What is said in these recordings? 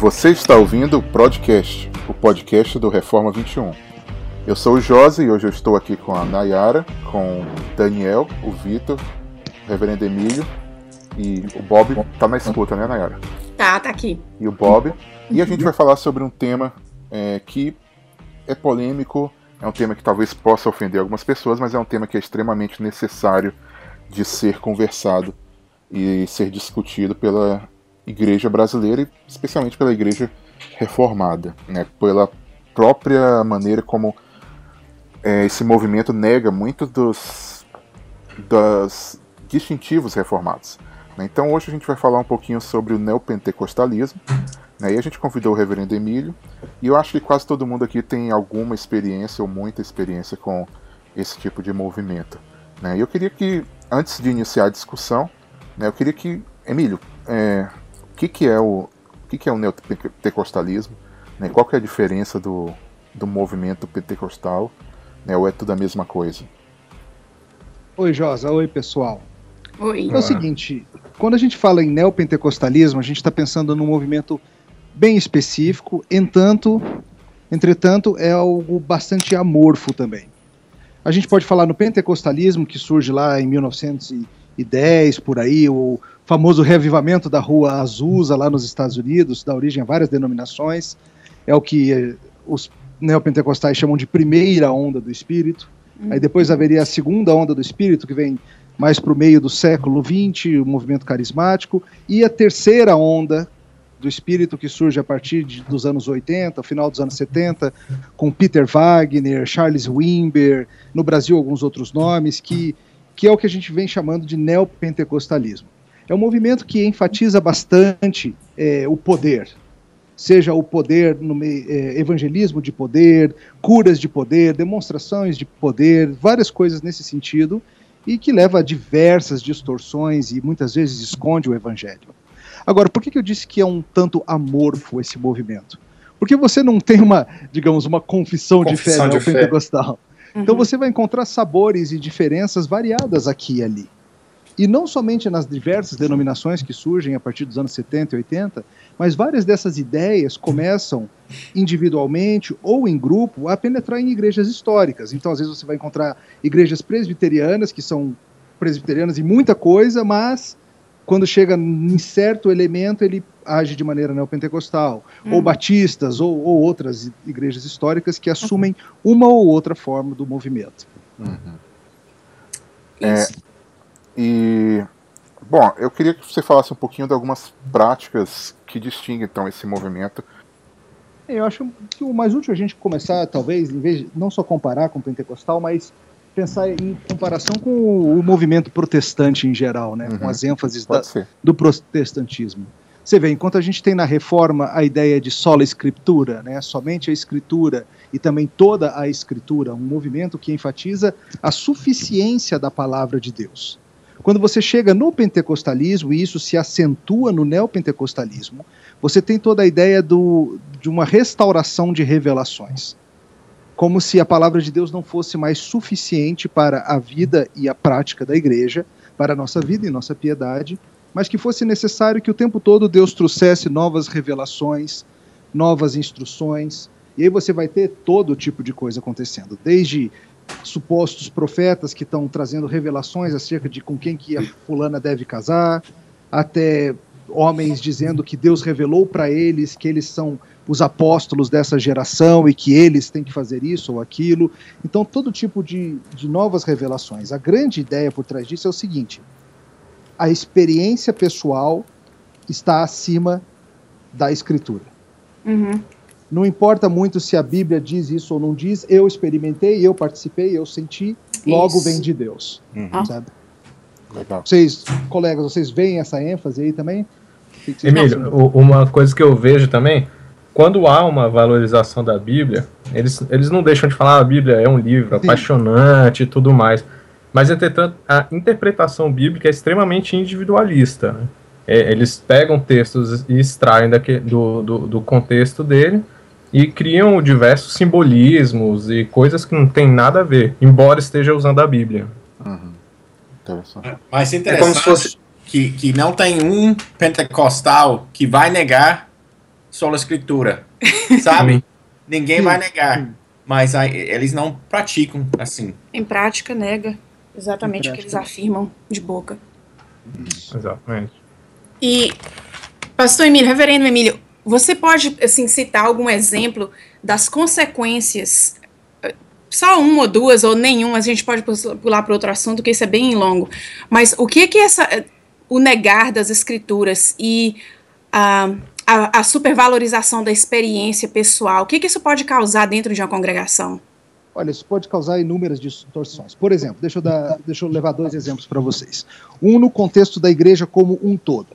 Você está ouvindo o Podcast, o podcast do Reforma 21. Eu sou o Josi e hoje eu estou aqui com a Nayara, com o Daniel, o Vitor, o Reverendo Emílio e o Bob. Tá na escuta, né, Nayara? Tá, tá aqui. E o Bob. E a gente vai falar sobre um tema é, que é polêmico, é um tema que talvez possa ofender algumas pessoas, mas é um tema que é extremamente necessário de ser conversado e ser discutido pela igreja brasileira e especialmente pela igreja reformada, né? pela própria maneira como é, esse movimento nega muitos dos, distintivos reformados. Né? Então hoje a gente vai falar um pouquinho sobre o neopentecostalismo, né? e a gente convidou o reverendo Emílio, e eu acho que quase todo mundo aqui tem alguma experiência ou muita experiência com esse tipo de movimento. Né? E eu queria que, antes de iniciar a discussão, né, eu queria que, Emílio, é, que, que é o, o que, que é o neopentecostalismo? Né? Qual que é a diferença do, do movimento pentecostal? Né? Ou é tudo a mesma coisa? Oi, Josa. Oi, pessoal. Oi. É o seguinte, quando a gente fala em neopentecostalismo, a gente está pensando num movimento bem específico, entanto, entretanto, é algo bastante amorfo também. A gente pode falar no pentecostalismo, que surge lá em 1910, por aí, o famoso reavivamento da Rua Azusa, lá nos Estados Unidos, dá origem a várias denominações, é o que eh, os neopentecostais chamam de primeira onda do Espírito. Aí depois haveria a segunda onda do Espírito, que vem mais para o meio do século XX, o movimento carismático, e a terceira onda do espírito que surge a partir de, dos anos 80, final dos anos 70, com Peter Wagner, Charles Wimber, no Brasil alguns outros nomes, que, que é o que a gente vem chamando de neopentecostalismo. É um movimento que enfatiza bastante é, o poder, seja o poder no é, evangelismo de poder, curas de poder, demonstrações de poder, várias coisas nesse sentido, e que leva a diversas distorções e muitas vezes esconde o evangelho. Agora, por que, que eu disse que é um tanto amorfo esse movimento? Porque você não tem uma, digamos, uma confissão, Confissão de de fé fé. neopentecostal. Então você vai encontrar sabores e diferenças variadas aqui e ali. E não somente nas diversas denominações que surgem a partir dos anos 70 e 80, mas várias dessas ideias começam individualmente ou em grupo a penetrar em igrejas históricas. Então, às vezes, você vai encontrar igrejas presbiterianas, que são presbiterianas em muita coisa, mas quando chega em certo elemento, ele age de maneira neopentecostal. Ou batistas, ou, ou outras igrejas históricas que assumem uma ou outra forma do movimento. É, e bom, eu queria que você falasse um pouquinho de algumas práticas que distinguem então esse movimento. Eu acho que o mais útil é a gente começar, talvez, em vez de não só comparar com o pentecostal, mas pensar em comparação com o movimento protestante em geral, né? com Uhum. as ênfases da, do protestantismo. Você vê, enquanto a gente tem na reforma a ideia de sola escritura, né, somente a escritura e também toda a escritura, um movimento que enfatiza a suficiência da palavra de Deus. Quando você chega no pentecostalismo, e isso se acentua no neopentecostalismo, você tem toda a ideia do, de uma restauração de revelações. Como se a palavra de Deus não fosse mais suficiente para a vida e a prática da igreja, para a nossa vida e nossa piedade, mas que fosse necessário que o tempo todo Deus trouxesse novas revelações, novas instruções, e aí você vai ter todo tipo de coisa acontecendo, desde supostos profetas que estão trazendo revelações acerca de com quem que a fulana deve casar, até homens dizendo que Deus revelou para eles que eles são os apóstolos dessa geração e que eles têm que fazer isso ou aquilo. Então, todo tipo de, de novas revelações. A grande ideia por trás disso é o seguinte: a experiência pessoal está acima da escritura. Uhum. Não importa muito se a Bíblia diz isso ou não diz, eu experimentei, eu participei, eu senti, logo Isso. vem de Deus. Uhum. Sabe? Legal. Vocês, colegas, vocês veem essa ênfase aí também? Emílio, uma coisa que eu vejo também, quando há uma valorização da Bíblia, eles, eles não deixam de falar "Ah, a Bíblia é um livro apaixonante e tudo mais. Mas, entretanto, a interpretação bíblica é extremamente individualista. né? É, eles pegam textos e extraem daque- do, do, do contexto dele e criam diversos simbolismos e coisas que não tem nada a ver, embora esteja usando a Bíblia. Uhum. Interessante. Mas É interessante como se fosse- que, que não tem um pentecostal que vai negar sola escritura, sabe? Ninguém vai negar, mas aí, eles não praticam assim. Em prática, nega exatamente prática. o que eles afirmam de boca. Exatamente. E, pastor Emílio, reverendo Emílio, você pode assim, citar algum exemplo das consequências só uma ou duas ou nenhuma, a gente pode pular para outro assunto, que isso é bem longo. Mas o que que essa o negar das escrituras e a, a, a supervalorização da experiência pessoal, o que que isso pode causar dentro de uma congregação? Olha, isso pode causar inúmeras distorções. Por exemplo, deixa eu, dar, deixa eu levar dois exemplos para vocês. Um no contexto da igreja como um todo.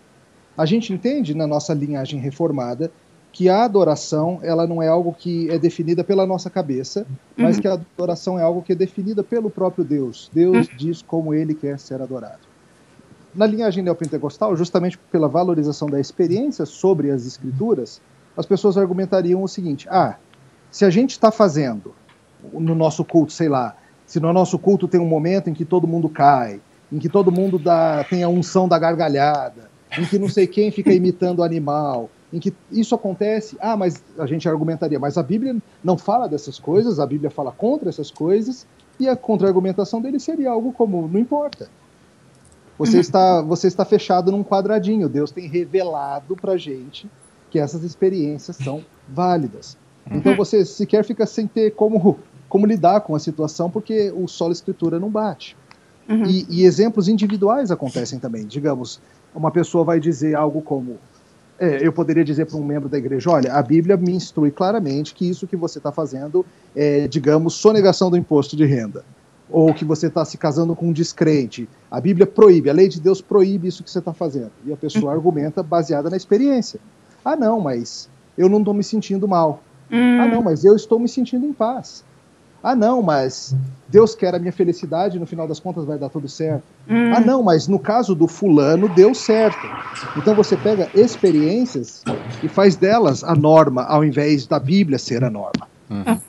A gente entende na nossa linhagem reformada que a adoração ela não é algo que é definida pela nossa cabeça, mas uhum. que a adoração é algo que é definida pelo próprio Deus. Deus uhum. diz como ele quer ser adorado. Na linhagem neopentecostal, justamente pela valorização da experiência sobre as escrituras, as pessoas argumentariam o seguinte: ah, se a gente está fazendo no nosso culto, sei lá, se no nosso culto tem um momento em que todo mundo cai, em que todo mundo dá, tem a unção da gargalhada, em que não sei quem fica imitando o animal, em que isso acontece, ah, mas a gente argumentaria, mas a Bíblia não fala dessas coisas, a Bíblia fala contra essas coisas, e a contra-argumentação dele seria algo como, não importa. Você, uhum. está, você está fechado num quadradinho, Deus tem revelado pra gente que essas experiências são válidas. Uhum. Então você sequer fica sem ter como, como lidar com a situação, porque o solo escritura não bate. Uhum. E, e exemplos individuais acontecem também. Digamos, uma pessoa vai dizer algo como: é, eu poderia dizer para um membro da igreja: olha, a Bíblia me instrui claramente que isso que você está fazendo é, digamos, sonegação do imposto de renda. Ou que você está se casando com um descrente. A Bíblia proíbe, a lei de Deus proíbe isso que você está fazendo. E a pessoa uhum. argumenta baseada na experiência. Ah, não, mas eu não estou me sentindo mal. Hum. Ah, não, mas eu estou me sentindo em paz. Ah, não, mas Deus quer a minha felicidade, no final das contas vai dar tudo certo. Hum. Ah, não, mas no caso do fulano deu certo. Então você pega experiências e faz delas a norma, ao invés da Bíblia ser a norma. Uhum.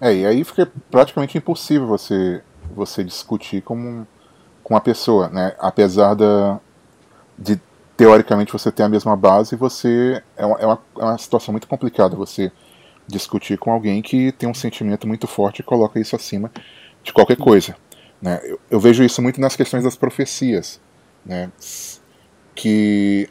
É, e aí fica praticamente impossível você, você discutir com, com a pessoa, né? Apesar da, de teoricamente você ter a mesma base, você é uma, é uma, é uma situação muito complicada você discutir com alguém que tem um sentimento muito forte e coloca isso acima de qualquer coisa. Né? Eu, eu vejo isso muito nas questões das profecias, né? que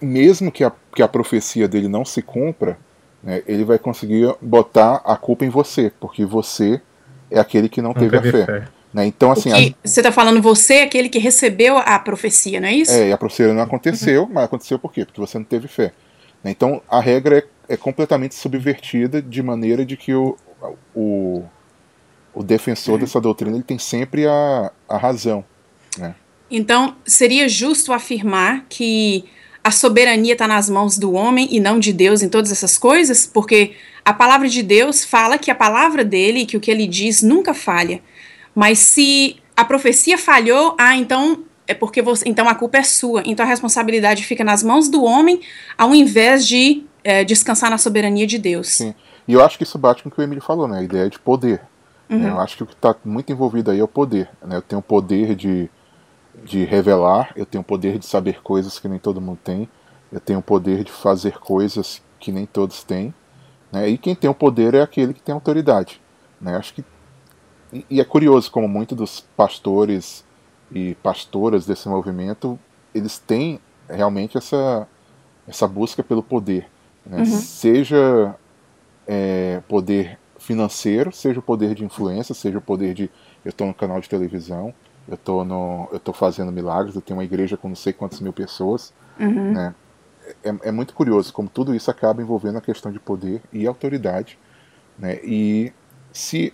mesmo que a, que a profecia dele não se cumpra, né, ele vai conseguir botar a culpa em você, porque você é aquele que não, não teve, teve, a fé. fé. Né? Então, assim. Que, a... Você está falando você é aquele que recebeu a profecia, não é isso? É, e a profecia não aconteceu, uhum. mas aconteceu por quê? Porque você não teve fé. Né? Então a regra é é completamente subvertida de maneira de que o, o, o defensor uhum. dessa doutrina ele tem sempre a, a razão. Né? Então, seria justo afirmar que a soberania está nas mãos do homem e não de Deus em todas essas coisas? Porque a palavra de Deus fala que a palavra dele, que o que ele diz nunca falha. Mas se a profecia falhou, ah, então é porque você, então a culpa é sua. Então a responsabilidade fica nas mãos do homem, ao invés de é, descansar na soberania de Deus. Sim. E eu acho que isso bate com o que o Emílio falou, né? A ideia de poder. Né? Uhum. Eu acho que o que está muito envolvido aí é o poder. Né? Eu tenho o poder de, de revelar, eu tenho o poder de saber coisas que nem todo mundo tem, eu tenho o poder de fazer coisas que nem todos têm. Né? E quem tem o poder é aquele que tem autoridade. Né? Acho que e é curioso como muitos dos pastores e pastoras desse movimento eles têm realmente essa essa busca pelo poder né? Uhum. Seja é, poder financeiro, seja o poder de influência, seja o poder de eu estou no canal de televisão, eu estou no, eu tô fazendo milagres, eu tenho uma igreja com não sei quantas mil pessoas, uhum. né? É, é, muito curioso como tudo isso acaba envolvendo a questão de poder e autoridade, né? E se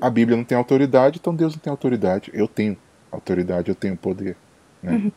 a Bíblia não tem autoridade, então Deus não tem autoridade. Eu tenho autoridade, eu tenho poder. Né? Uhum.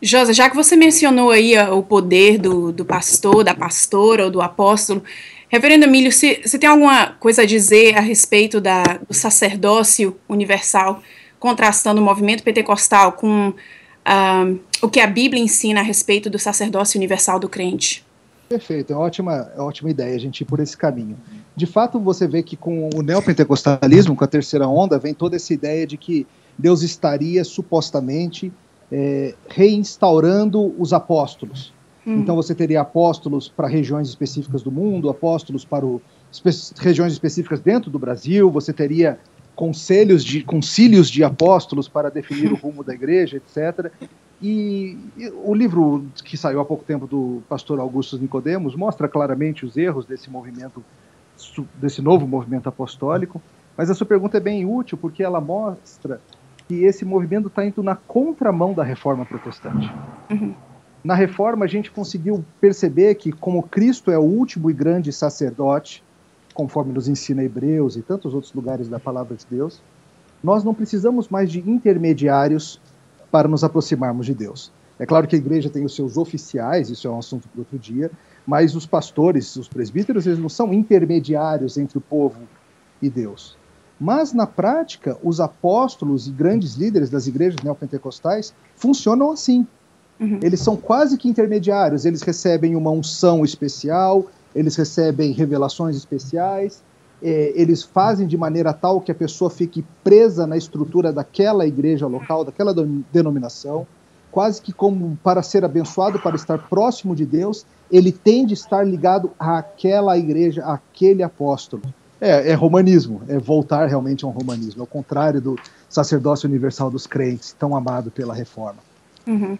Josa, já que você mencionou aí o poder do, do pastor, da pastora ou do apóstolo, Reverendo Emílio, você tem alguma coisa a dizer a respeito da, do sacerdócio universal, contrastando o movimento pentecostal com uh, o que a Bíblia ensina a respeito do sacerdócio universal do crente? Perfeito, é ótima, é ótima ideia a gente ir por esse caminho. De fato, você vê que com o neopentecostalismo, com a terceira onda, vem toda essa ideia de que Deus estaria supostamente é, reinstaurando os apóstolos. Hum. Então você teria apóstolos para regiões específicas do mundo, apóstolos para o, espe regiões específicas dentro do Brasil, você teria conselhos de concílios de apóstolos para definir o rumo da igreja, etc. E, e, o livro que saiu há pouco tempo do pastor Augusto Nicodemos mostra claramente os erros desse movimento, desse novo movimento apostólico. Mas a sua pergunta é bem útil porque ela mostra que esse movimento está indo na contramão da reforma protestante. Uhum. Na reforma, a gente conseguiu perceber que, como Cristo é o último e grande sacerdote, conforme nos ensina Hebreus e tantos outros lugares da palavra de Deus, nós não precisamos mais de intermediários para nos aproximarmos de Deus. É claro que a igreja tem os seus oficiais, isso é um assunto para outro dia, mas os pastores, os presbíteros, eles não são intermediários entre o povo e Deus. Mas, na prática, os apóstolos e grandes líderes das igrejas neopentecostais funcionam assim. Uhum. Eles são quase que intermediários, eles recebem uma unção especial, eles recebem revelações especiais, é, eles fazem de maneira tal que a pessoa fique presa na estrutura daquela igreja local, daquela denominação, quase que como para ser abençoado, para estar próximo de Deus, ele tem de estar ligado àquela igreja, àquele apóstolo. É, é, romanismo, é voltar realmente a um romanismo, ao contrário do sacerdócio universal dos crentes, tão amado pela reforma. Uhum.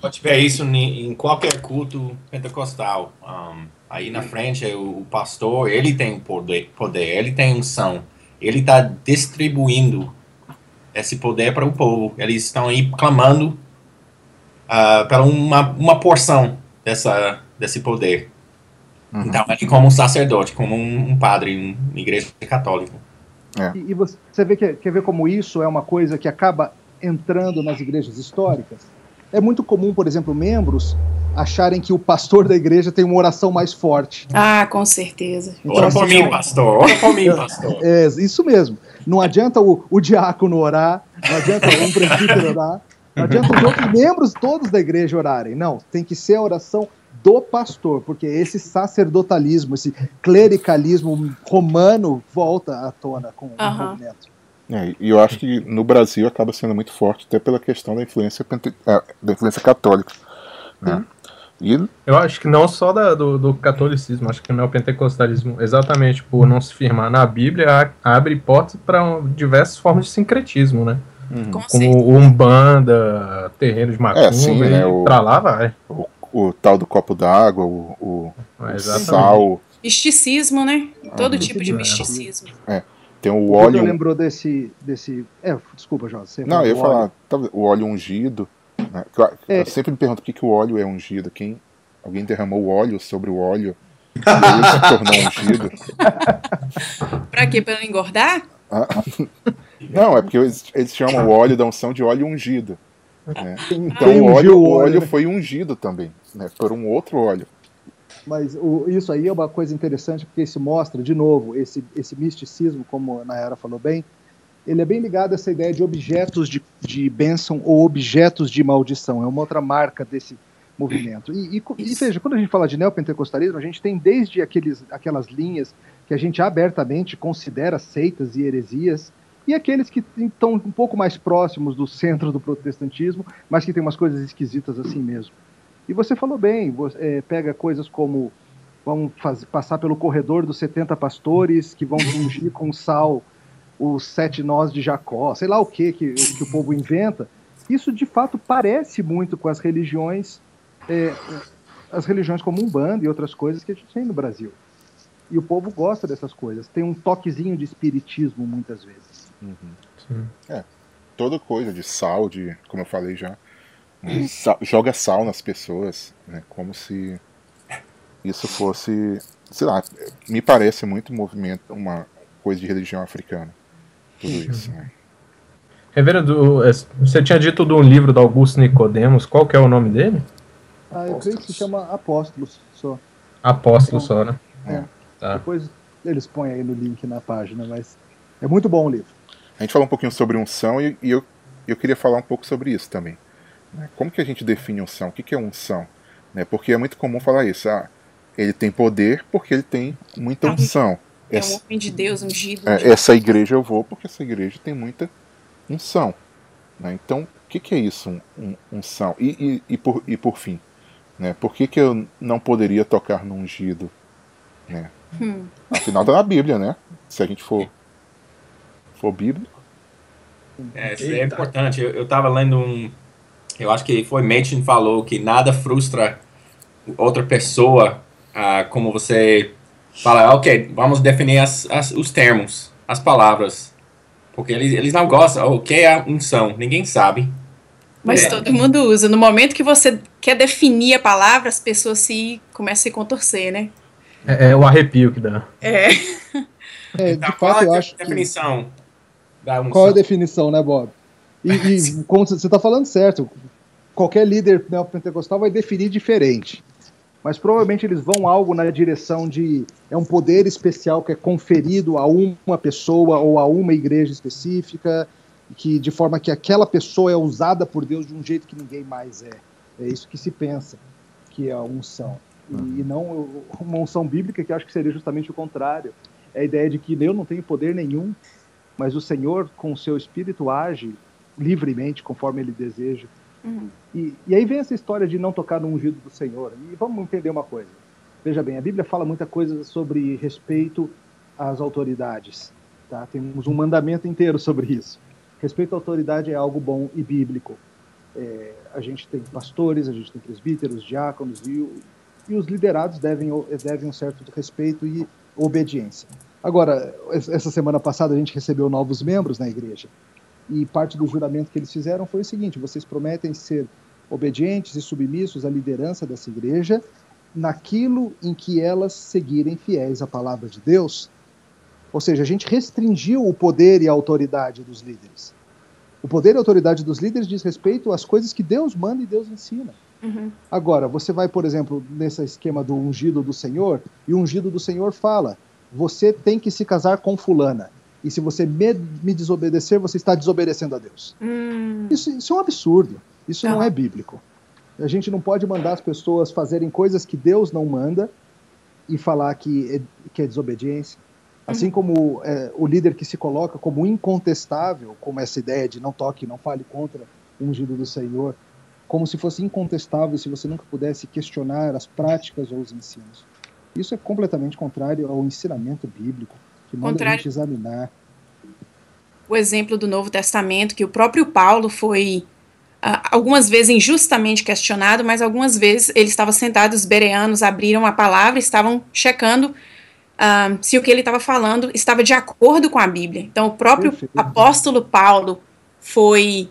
Pode ver isso em qualquer culto pentecostal. Um, aí na frente, o pastor, ele tem poder, poder ele tem unção, ele está distribuindo esse poder para o povo. Eles estão aí clamando uh, para uma, uma porção dessa, desse poder. Uhum. Então, ele como um sacerdote, como um, um padre, uma igreja católica. É. E, e, você vê que, quer ver como isso é uma coisa que acaba entrando nas igrejas históricas? É muito comum, por exemplo, membros acharem que o pastor da igreja tem uma oração mais forte. Ah, com certeza. Então, ora por assim, mim, pastor. Ora por mim, pastor. É, isso mesmo. Não adianta o, o diácono orar, não adianta um presbítero orar, não adianta os outros membros todos da igreja orarem. Não, tem que ser a oração do pastor, porque esse sacerdotalismo, esse clericalismo romano volta à tona com uhum. o movimento. É, e eu acho que no Brasil acaba sendo muito forte, até pela questão da influência, é, da influência católica. Né? E... Eu acho que não só da, do, do, catolicismo, acho que o neopentecostalismo, exatamente por não se firmar na Bíblia, abre portas para diversas formas de sincretismo, né? Uhum. Como Umbanda, terreiro de macumba, é, sim, né, o, pra lá vai. O, o tal do copo d'água, o, o, é, o sal. Misticismo, né? Todo ah, tipo de misticismo. É. Tem o óleo. Você lembrou desse. desse... É, desculpa, Jorge. Não, eu ia falar, óleo. o óleo ungido. Né? Eu, é. eu, sempre me pergunto por que, que o óleo é ungido. Quem, alguém derramou óleo sobre o óleo e ele se tornou ungido. pra quê? Pra não engordar? Ah, não, é porque eles, eles chamam o óleo da unção de óleo ungido. Né? Então o óleo, o óleo né? foi ungido também, né? por um outro óleo. Mas o, isso aí é uma coisa interessante porque isso mostra, de novo, esse, esse misticismo, como a Nayara falou bem, ele é bem ligado a essa ideia de objetos de, de bênção ou objetos de maldição. É uma outra marca desse movimento. E, e, e veja, quando a gente fala de neopentecostalismo, a gente tem desde aqueles, aquelas linhas que a gente abertamente considera seitas e heresias, e aqueles que estão um pouco mais próximos do centro do protestantismo, mas que tem umas coisas esquisitas assim mesmo. E você falou bem, você, é, pega coisas como vão passar pelo corredor dos 70 pastores que vão ungir com sal os sete nós de Jacó, sei lá o que, que que o povo inventa. Isso de fato parece muito com as religiões, é, as religiões como Umbanda e outras coisas que a gente tem no Brasil. E o povo gosta dessas coisas. Tem um toquezinho de espiritismo muitas vezes. Uhum. É, toda coisa de sal, de como eu falei já, joga sal nas pessoas, né? Como se isso fosse, sei lá, me parece muito movimento, uma coisa de religião africana. Tudo uhum. isso, né? Reverendo, você tinha dito de um livro do Augusto Nicodemos, qual que é o nome dele? Ah, eu creio que se chama Apóstolos só. Apóstolos só, né? É. Tá. Depois eles põem aí no link na página, mas é muito bom o livro. A gente falou um pouquinho sobre unção e, e eu, eu queria falar um pouco sobre isso também. Né? Como que a gente define unção? O que é unção? Né? Porque é muito comum falar isso. Ah, ele tem poder porque ele tem muita unção. É um homem de Deus ungido. É, essa igreja eu vou porque essa igreja tem muita unção. Né? Então, que, que é isso, um, um, unção? E, e, e, por, e por fim, né? por que, que eu não poderia tocar no ungido? Né? Hum. Afinal, tá na Bíblia, né? Se a gente for, for bíblico. É, isso é importante. Eu, estava lendo um. Eu acho que foi Machen falou que nada frustra outra pessoa ah, como você fala, ok, vamos definir as, as, os termos, as palavras. Porque eles, eles não gostam, o que é a unção? Ninguém sabe. Mas é. todo mundo usa. No momento que você quer definir a palavra, as pessoas se começam a se contorcer, né? É, é o arrepio que dá. É. é de fato, eu acho. Definição. Que... Qual é a definição, né, Bob? E, e como você está falando certo, qualquer líder neopentecostal vai definir diferente. Mas provavelmente eles vão algo na direção de é um poder especial que é conferido a uma pessoa ou a uma igreja específica, que de forma que aquela pessoa é usada por Deus de um jeito que ninguém mais é. É isso que se pensa que é a unção. E, uhum. e não uma unção bíblica que acho que seria justamente o contrário. É a ideia de que eu não tenho poder nenhum, mas o Senhor, com o seu espírito, age livremente, conforme ele deseja. Uhum. E, e, aí vem essa história de não tocar no ungido do Senhor. E vamos entender uma coisa. Veja bem, a Bíblia fala muita coisa sobre respeito às autoridades. Tá? Temos um mandamento inteiro sobre isso. Respeito à autoridade é algo bom e bíblico. É, a gente tem pastores, a gente tem presbíteros, diáconos e, e os liderados devem, devem um certo respeito e obediência. Agora, essa semana passada a gente recebeu novos membros na igreja e parte do juramento que eles fizeram foi o seguinte: vocês prometem ser obedientes e submissos à liderança dessa igreja naquilo em que elas seguirem fiéis à palavra de Deus. Ou seja, a gente restringiu o poder e a autoridade dos líderes. O poder e a autoridade dos líderes diz respeito às coisas que Deus manda e Deus ensina. Uhum. Agora, você vai, por exemplo, nesse esquema do ungido do Senhor, e o ungido do Senhor fala: você tem que se casar com fulana. E se você me, me desobedecer, você está desobedecendo a Deus. Hum. Isso, isso, é um absurdo. Isso não. não é bíblico. A gente não pode mandar as pessoas fazerem coisas que Deus não manda e falar que é, que é desobediência. Assim uhum. como é, o líder que se coloca como incontestável, como essa ideia de não toque, não fale contra o ungido do Senhor, como se fosse incontestável se você nunca pudesse questionar as práticas ou os ensinos. Isso é completamente contrário ao ensinamento bíblico que manda Contrário. a gente examinar. O exemplo do Novo Testamento, que o próprio Paulo foi uh, algumas vezes injustamente questionado, mas algumas vezes ele estava sentado, os bereanos abriram a palavra, estavam checando uh, se o que ele estava falando estava de acordo com a Bíblia. Então, o próprio Perfeito. apóstolo Paulo foi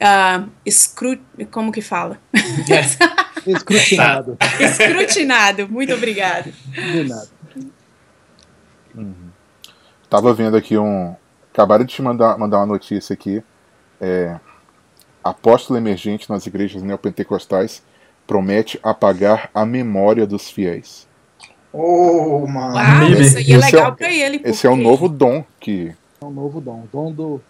uh, escrut... como que fala? Escrutinado. Escrutinado, muito obrigado. De nada. Uhum. Tava vendo aqui um. Acabaram de te mandar, mandar uma notícia aqui. É, apóstolo emergente nas igrejas neopentecostais promete apagar a memória dos fiéis. Oh, mano. Uau, isso aí é legal é, pra ele. Porque... Esse é o novo dom que. É um novo dom. Dom do.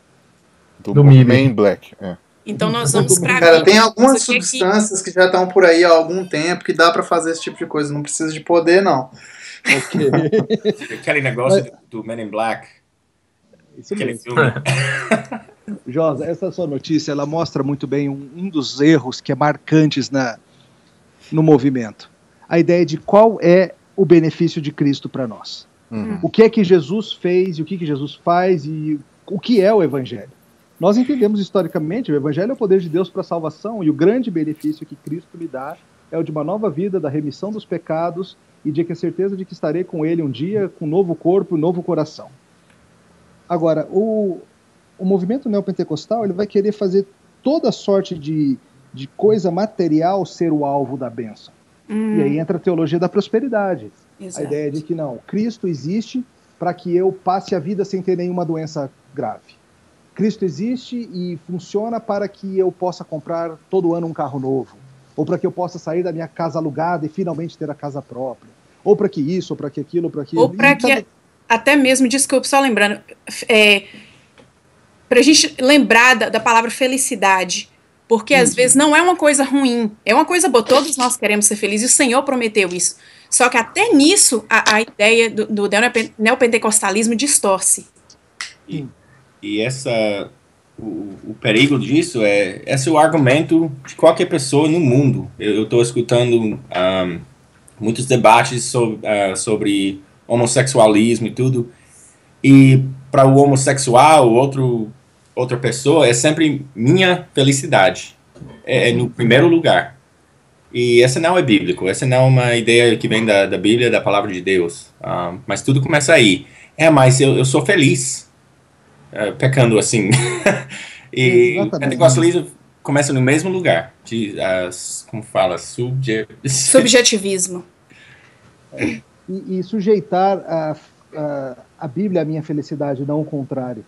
Do, do Main Black. É. Então nós vamos para Cara, tem algumas substâncias que... que já estão por aí há algum tempo que dá para fazer esse tipo de coisa. Não precisa de poder, não. Aquele negócio Mas... do Men in Black. Isso Aquele mesmo. filme. Josa, essa sua notícia ela mostra muito bem um, um dos erros que é marcantes na, no movimento. A ideia de qual é o benefício de Cristo para nós. Uhum. O que é que Jesus fez e o que, que Jesus faz e o que é o Evangelho. Nós entendemos historicamente o Evangelho é o poder de Deus para a salvação e o grande benefício que Cristo me dá é o de uma nova vida, da remissão dos pecados e de que a certeza de que estarei com ele um dia com um novo corpo um novo coração. Agora, o, o movimento neopentecostal ele vai querer fazer toda sorte de, de coisa material ser o alvo da bênção. Hum. E aí entra a teologia da prosperidade. Exato. A ideia de que não, Cristo existe para que eu passe a vida sem ter nenhuma doença grave. Cristo existe e funciona para que eu possa comprar todo ano um carro novo ou para que eu possa sair da minha casa alugada e finalmente ter a casa própria, ou para que isso, ou para que aquilo, ou para aquilo. Ou para que, cada... até mesmo, desculpe, só lembrando, é, para a gente lembrar da, da, palavra felicidade, porque às uhum. vezes não é uma coisa ruim, é uma coisa boa, todos nós queremos ser felizes, e o Senhor prometeu isso. Só que até nisso a, a ideia do, do neopentecostalismo distorce. E, e essa o, o, perigo disso é esse é o argumento de qualquer pessoa no mundo. Eu estou escutando um, muitos debates sobre, uh, sobre homossexualismo e tudo, e para o homossexual, outro, outra pessoa, é sempre minha felicidade. É, é, no primeiro lugar. E essa não é bíblico, essa não é uma ideia que vem da, da Bíblia, da palavra de Deus. Um, mas tudo começa aí. É, mas eu, eu sou feliz uh, pecando assim. e o pentecostalismo começa no mesmo lugar. De, uh, como fala? Subje... Subjetivismo. E, e, sujeitar a, a, a Bíblia à minha felicidade, não o contrário.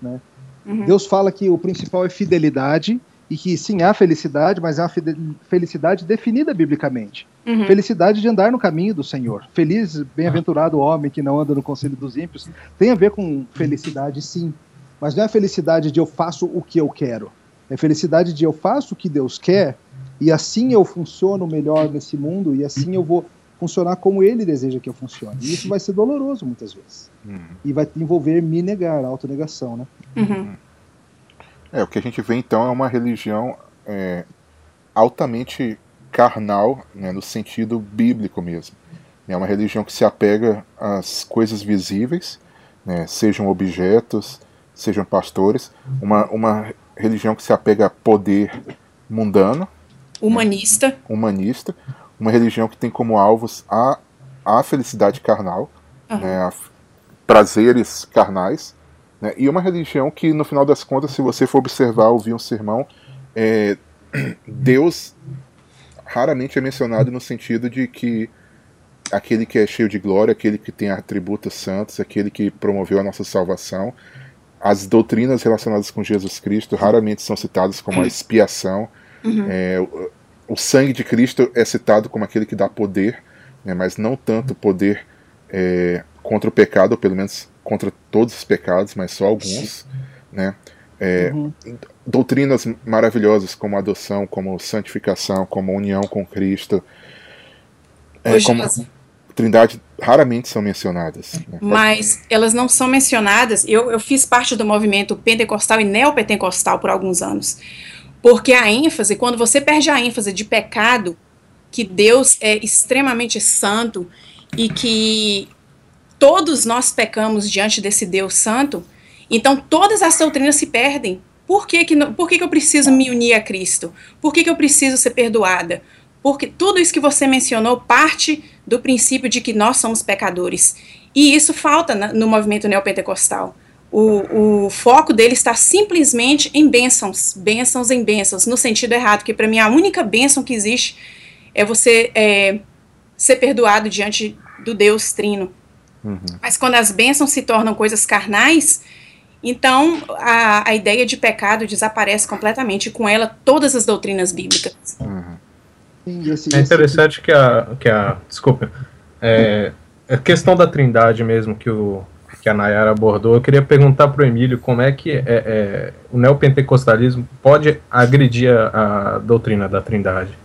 Né? Uhum. Deus fala que o principal é fidelidade e que sim, há felicidade, mas é uma felicidade definida biblicamente. Uhum. Felicidade de andar no caminho do Senhor. Feliz, bem-aventurado o homem que não anda no conselho dos ímpios. Tem a ver com felicidade, sim. Mas não é a felicidade de eu faço o que eu quero. É a felicidade de eu faço o que Deus quer e assim eu funciono melhor nesse mundo e assim eu vou funcionar como Ele deseja que eu funcione. E isso vai ser doloroso muitas vezes. Uhum. E vai envolver me negar, autonegação, né? Uhum. É, o que a gente vê então é uma religião é, altamente carnal, né, no sentido bíblico mesmo. É uma religião que se apega às coisas visíveis, né, sejam objetos, sejam pastores, uma, uma religião que se apega a poder mundano, humanista, né, humanista, uma religião que tem como alvos a, a felicidade carnal, uhum. né, a, prazeres carnais, né? E uma religião que, no final das contas, se você for observar, ouvir um sermão, é, Deus raramente é mencionado no sentido de que aquele que é cheio de glória, aquele que tem atributos santos, aquele que promoveu a nossa salvação. As doutrinas relacionadas com Jesus Cristo raramente são citadas como a expiação. Uhum. É, o, o, sangue de Cristo é citado como aquele que dá poder, né, mas não tanto poder é, contra o pecado, ou pelo menos contra todos os pecados, mas só alguns, né? É, uhum. Doutrinas maravilhosas como adoção, como santificação, como união com Cristo, é, como Trindade raramente são mencionadas. Né? Mas elas não são mencionadas. Eu, eu fiz parte do movimento pentecostal e neopentecostal por alguns anos, porque a ênfase, quando você perde a ênfase de pecado, que Deus é extremamente santo e que todos nós pecamos diante desse Deus santo, então todas as doutrinas se perdem. Por que, que, por que, que eu preciso me unir a Cristo? Por que, que eu preciso ser perdoada? Porque tudo isso que você mencionou parte do princípio de que nós somos pecadores. E isso falta no movimento neopentecostal. O, o foco dele está simplesmente em bênçãos, bênçãos em bênçãos, no sentido errado, que para mim a única bênção que existe é você é, ser perdoado diante do Deus Trino. Uhum. Mas quando as bênçãos se tornam coisas carnais, então a, a ideia de pecado desaparece completamente, com ela todas as doutrinas bíblicas. Uhum. é interessante que a, que a desculpa, é, a questão da trindade mesmo que, o, que a Nayara abordou, eu queria perguntar para o Emílio como é que é, é, o neopentecostalismo pode agredir a, a doutrina da trindade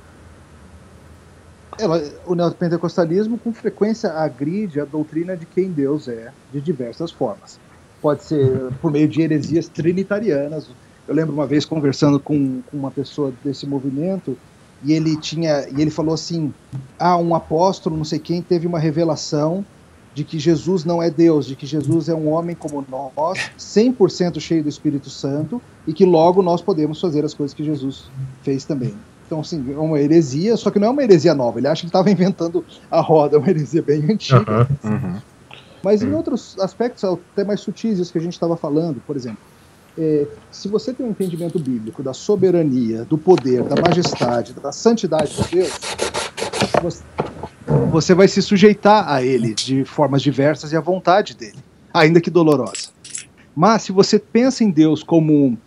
ela, o neopentecostalismo com frequência agride a doutrina de quem Deus é de diversas formas. Pode ser por meio de heresias trinitarianas. Eu lembro uma vez conversando com, com uma pessoa desse movimento e ele tinha e ele falou assim: "Ah, um apóstolo, não sei quem, teve uma revelação de que Jesus não é Deus, de que Jesus é um homem como nós, 100% cheio do Espírito Santo e que logo nós podemos fazer as coisas que Jesus fez também". Então, assim, é uma heresia, só que não é uma heresia nova. Ele acha que estava inventando a roda, é uma heresia bem antiga. Uhum, uhum. Mas em outros aspectos até mais sutis, isso que a gente estava falando, por exemplo, é, se você tem um entendimento bíblico da soberania, do poder, da majestade, da santidade de Deus, você, você vai se sujeitar a ele de formas diversas e à vontade dele, ainda que dolorosa. Mas se você pensa em Deus como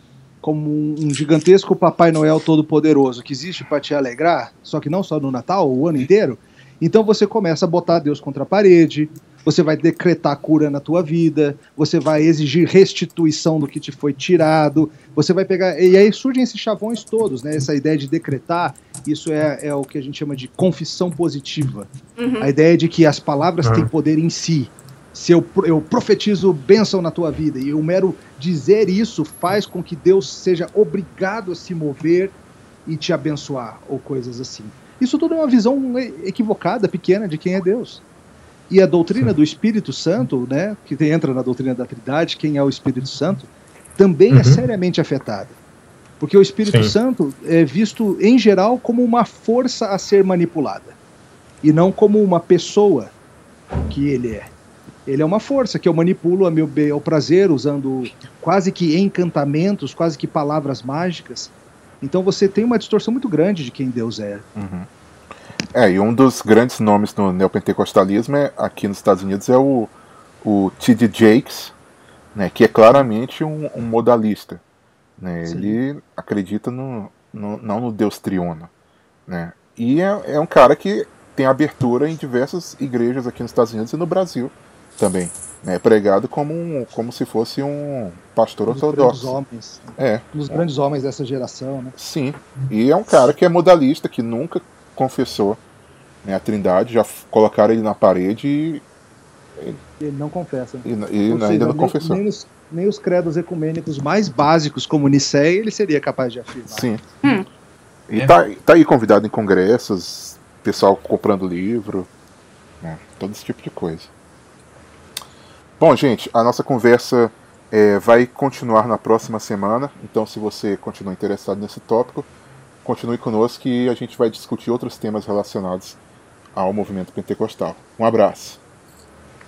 como um gigantesco Papai Noel todo-poderoso que existe para te alegrar, só que não só no Natal, o ano inteiro, então você começa a botar Deus contra a parede, você vai decretar cura na tua vida, você vai exigir restituição do que te foi tirado, você vai pegar. E aí surgem esses chavões todos, né? Essa ideia de decretar, isso é, é o que a gente chama de confissão positiva. Uhum. A ideia de que as palavras uhum. têm poder em si. Se eu, eu profetizo bênção na tua vida, e o mero dizer isso faz com que Deus seja obrigado a se mover e te abençoar, ou coisas assim. Isso tudo é uma visão equivocada, pequena, de quem é Deus. E a doutrina do Espírito Santo, né, que entra na doutrina da Trindade, quem é o Espírito Santo, também é uhum. é seriamente afetada. Porque o Espírito Sim. Santo é visto, em geral, como uma força a ser manipulada. E não como uma pessoa que ele é. Ele é uma força que eu manipulo a meu bem, ao prazer, usando quase que encantamentos, quase que palavras mágicas. Então você tem uma distorção muito grande de quem Deus é. Uhum. É, e um dos grandes nomes no neopentecostalismo é, aqui nos Estados Unidos é o, o T.D. Jakes, né, que é claramente um, um modalista. Né? Ele acredita no, no, não no Deus triuno. Né? E é, é um cara que tem abertura em diversas igrejas aqui nos Estados Unidos e no Brasil também. É pregado como, um, como se fosse um pastor um ortodoxo. Homens, é. Um dos grandes homens dessa geração, né? Sim. E é um cara que é modalista, que nunca confessou né, a Trindade, já colocaram ele na parede e. Ele não confessa. E, e ainda seja, não confessou. Nem os, nem os, credos ecumênicos mais básicos, como Nicéia, ele seria capaz de afirmar. Sim. Hum. E é. tá, tá aí convidado em congressos, pessoal comprando livro, né, todo esse tipo de coisa. Bom, gente, a nossa conversa é, vai continuar na próxima semana. Então, se você continua interessado nesse tópico, continue conosco e a gente vai discutir outros temas relacionados ao movimento pentecostal. Um abraço.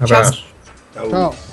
Um abraço. Tchau. Tchau.